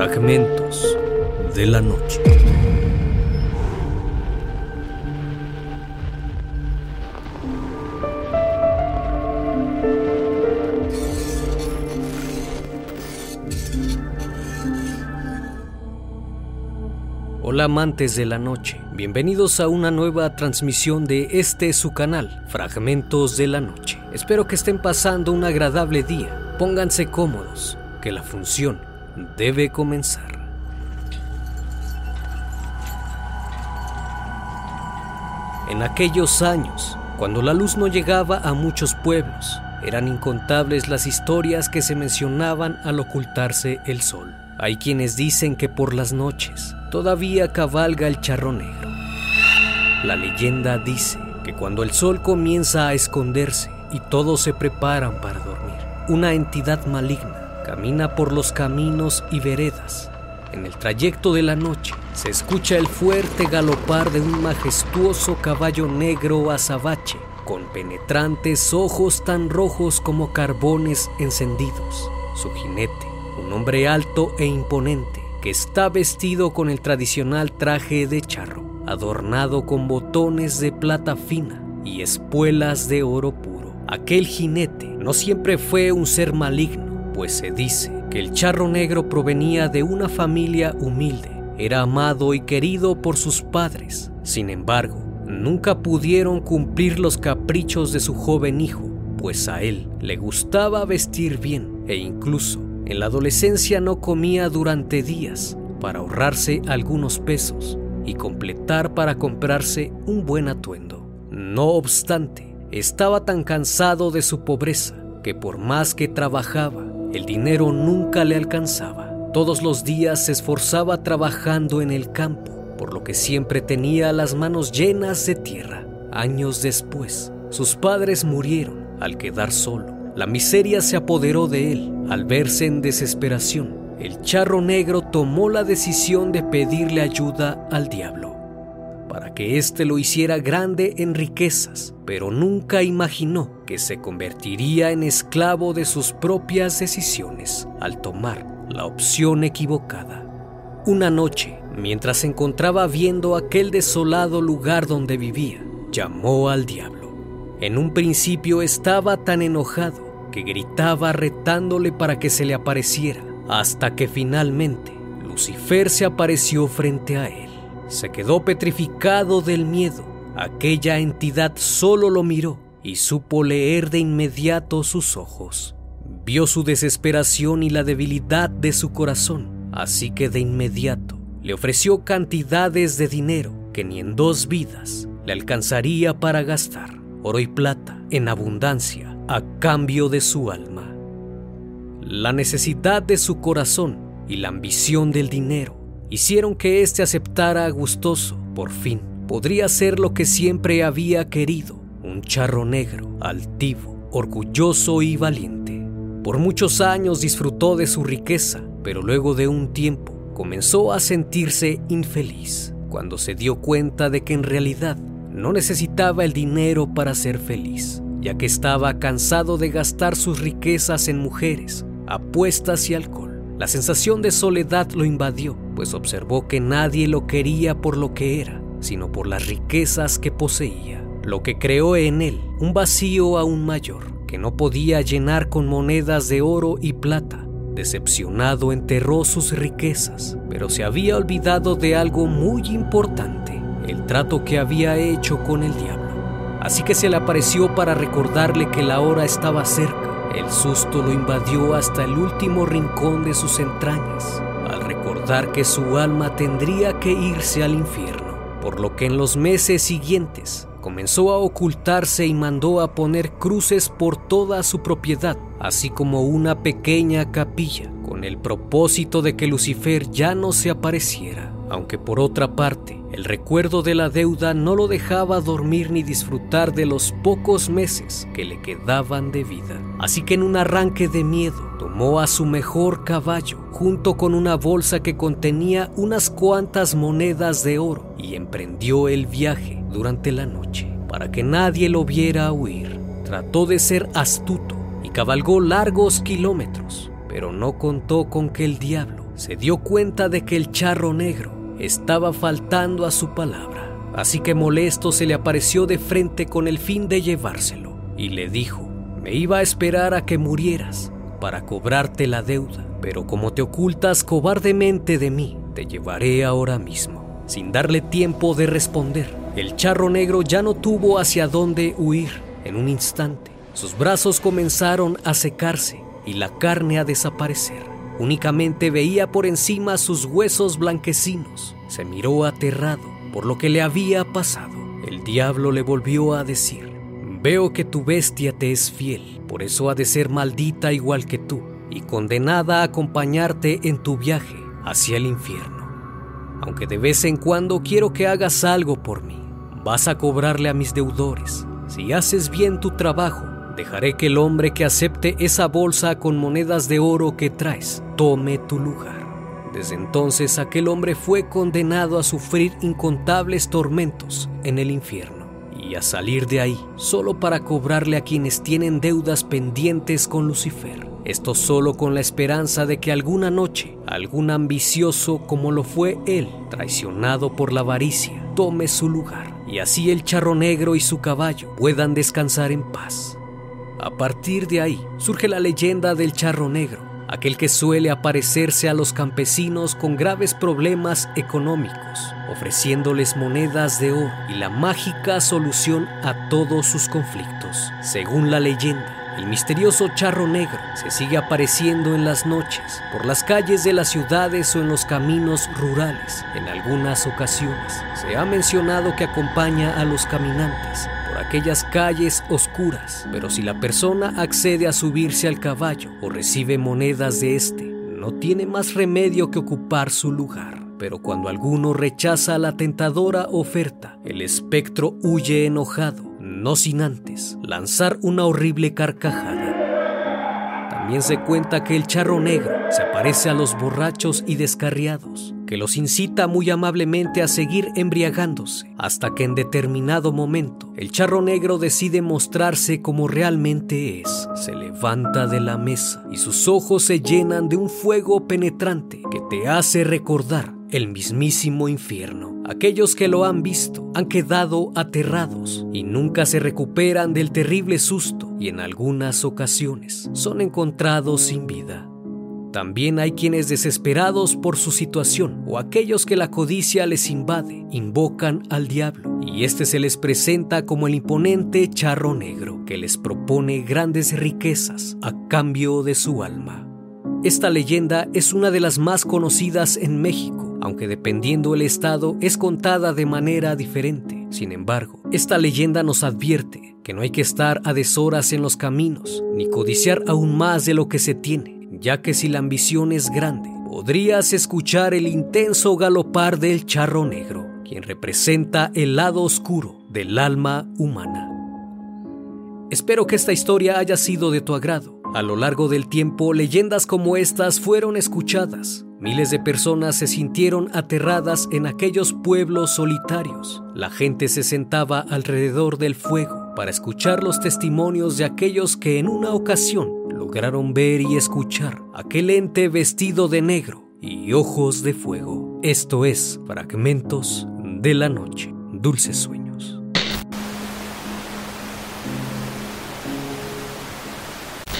Fragmentos de la noche. Hola amantes de la noche, bienvenidos a una nueva transmisión de este su canal, Fragmentos de la Noche. Espero que estén pasando un agradable día, pónganse cómodos, que la función debe comenzar. En aquellos años, cuando la luz no llegaba a muchos pueblos, eran incontables las historias que se mencionaban al ocultarse el sol. Hay quienes dicen que por las noches todavía cabalga el charro negro. La leyenda dice que cuando el sol comienza a esconderse y todos se preparan para dormir, una entidad maligna camina por los caminos y veredas. En el trayecto de la noche se escucha el fuerte galopar de un majestuoso caballo negro azabache con penetrantes ojos tan rojos como carbones encendidos. Su jinete, un hombre alto e imponente, que está vestido con el tradicional traje de charro, adornado con botones de plata fina y espuelas de oro puro. Aquel jinete no siempre fue un ser maligno, pues se dice que el charro negro provenía de una familia humilde, era amado y querido por sus padres. Sin embargo, nunca pudieron cumplir los caprichos de su joven hijo, pues a él le gustaba vestir bien e incluso en la adolescencia no comía durante días para ahorrarse algunos pesos y completar para comprarse un buen atuendo. No obstante, estaba tan cansado de su pobreza que por más que trabajaba, el dinero nunca le alcanzaba. Todos los días se esforzaba trabajando en el campo, por lo que siempre tenía las manos llenas de tierra. Años después, sus padres murieron al quedar solo. La miseria se apoderó de él. Al verse en desesperación, el charro negro tomó la decisión de pedirle ayuda al diablo para que éste lo hiciera grande en riquezas, pero nunca imaginó que se convertiría en esclavo de sus propias decisiones al tomar la opción equivocada. Una noche, mientras se encontraba viendo aquel desolado lugar donde vivía, llamó al diablo. En un principio estaba tan enojado que gritaba retándole para que se le apareciera, hasta que finalmente Lucifer se apareció frente a él. Se quedó petrificado del miedo. Aquella entidad solo lo miró y supo leer de inmediato sus ojos. Vio su desesperación y la debilidad de su corazón, así que de inmediato le ofreció cantidades de dinero que ni en dos vidas le alcanzaría para gastar, oro y plata en abundancia a cambio de su alma. La necesidad de su corazón y la ambición del dinero hicieron que éste aceptara a gustoso, por fin. Podría ser lo que siempre había querido, un charro negro, altivo, orgulloso y valiente. Por muchos años disfrutó de su riqueza, pero luego de un tiempo comenzó a sentirse infeliz, cuando se dio cuenta de que en realidad no necesitaba el dinero para ser feliz, ya que estaba cansado de gastar sus riquezas en mujeres, apuestas y alcohol. La sensación de soledad lo invadió, pues observó que nadie lo quería por lo que era, sino por las riquezas que poseía, lo que creó en él un vacío aún mayor, que no podía llenar con monedas de oro y plata. Decepcionado enterró sus riquezas, pero se había olvidado de algo muy importante, el trato que había hecho con el diablo. Así que se le apareció para recordarle que la hora estaba cerca. El susto lo invadió hasta el último rincón de sus entrañas, al recordar que su alma tendría que irse al infierno, por lo que en los meses siguientes comenzó a ocultarse y mandó a poner cruces por toda su propiedad, así como una pequeña capilla, con el propósito de que Lucifer ya no se apareciera, aunque por otra parte, el recuerdo de la deuda no lo dejaba dormir ni disfrutar de los pocos meses que le quedaban de vida. Así que en un arranque de miedo tomó a su mejor caballo junto con una bolsa que contenía unas cuantas monedas de oro y emprendió el viaje durante la noche para que nadie lo viera huir. Trató de ser astuto y cabalgó largos kilómetros, pero no contó con que el diablo se dio cuenta de que el charro negro estaba faltando a su palabra. Así que molesto se le apareció de frente con el fin de llevárselo y le dijo, me iba a esperar a que murieras para cobrarte la deuda, pero como te ocultas cobardemente de mí, te llevaré ahora mismo. Sin darle tiempo de responder, el charro negro ya no tuvo hacia dónde huir en un instante. Sus brazos comenzaron a secarse y la carne a desaparecer. Únicamente veía por encima sus huesos blanquecinos. Se miró aterrado por lo que le había pasado. El diablo le volvió a decir, veo que tu bestia te es fiel, por eso ha de ser maldita igual que tú y condenada a acompañarte en tu viaje hacia el infierno. Aunque de vez en cuando quiero que hagas algo por mí, vas a cobrarle a mis deudores. Si haces bien tu trabajo, dejaré que el hombre que acepte esa bolsa con monedas de oro que traes tome tu lugar. Desde entonces aquel hombre fue condenado a sufrir incontables tormentos en el infierno y a salir de ahí solo para cobrarle a quienes tienen deudas pendientes con Lucifer. Esto solo con la esperanza de que alguna noche algún ambicioso como lo fue él, traicionado por la avaricia, tome su lugar y así el charro negro y su caballo puedan descansar en paz. A partir de ahí surge la leyenda del charro negro, aquel que suele aparecerse a los campesinos con graves problemas económicos, ofreciéndoles monedas de oro y la mágica solución a todos sus conflictos. Según la leyenda, el misterioso charro negro se sigue apareciendo en las noches, por las calles de las ciudades o en los caminos rurales. En algunas ocasiones se ha mencionado que acompaña a los caminantes aquellas calles oscuras, pero si la persona accede a subirse al caballo o recibe monedas de este, no tiene más remedio que ocupar su lugar. Pero cuando alguno rechaza la tentadora oferta, el espectro huye enojado no sin antes lanzar una horrible carcajada. También se cuenta que el charro negro se aparece a los borrachos y descarriados, que los incita muy amablemente a seguir embriagándose, hasta que en determinado momento el charro negro decide mostrarse como realmente es. Se levanta de la mesa y sus ojos se llenan de un fuego penetrante que te hace recordar el mismísimo infierno. Aquellos que lo han visto han quedado aterrados y nunca se recuperan del terrible susto y en algunas ocasiones son encontrados sin vida. También hay quienes desesperados por su situación o aquellos que la codicia les invade, invocan al diablo y este se les presenta como el imponente charro negro que les propone grandes riquezas a cambio de su alma. Esta leyenda es una de las más conocidas en México, aunque dependiendo el estado es contada de manera diferente. Sin embargo, esta leyenda nos advierte que no hay que estar a deshoras en los caminos, ni codiciar aún más de lo que se tiene, ya que si la ambición es grande, podrías escuchar el intenso galopar del charro negro, quien representa el lado oscuro del alma humana. Espero que esta historia haya sido de tu agrado. A lo largo del tiempo, leyendas como estas fueron escuchadas. Miles de personas se sintieron aterradas en aquellos pueblos solitarios. La gente se sentaba alrededor del fuego para escuchar los testimonios de aquellos que en una ocasión lograron ver y escuchar aquel ente vestido de negro y ojos de fuego. Esto es Fragmentos de la Noche. Dulce sueño.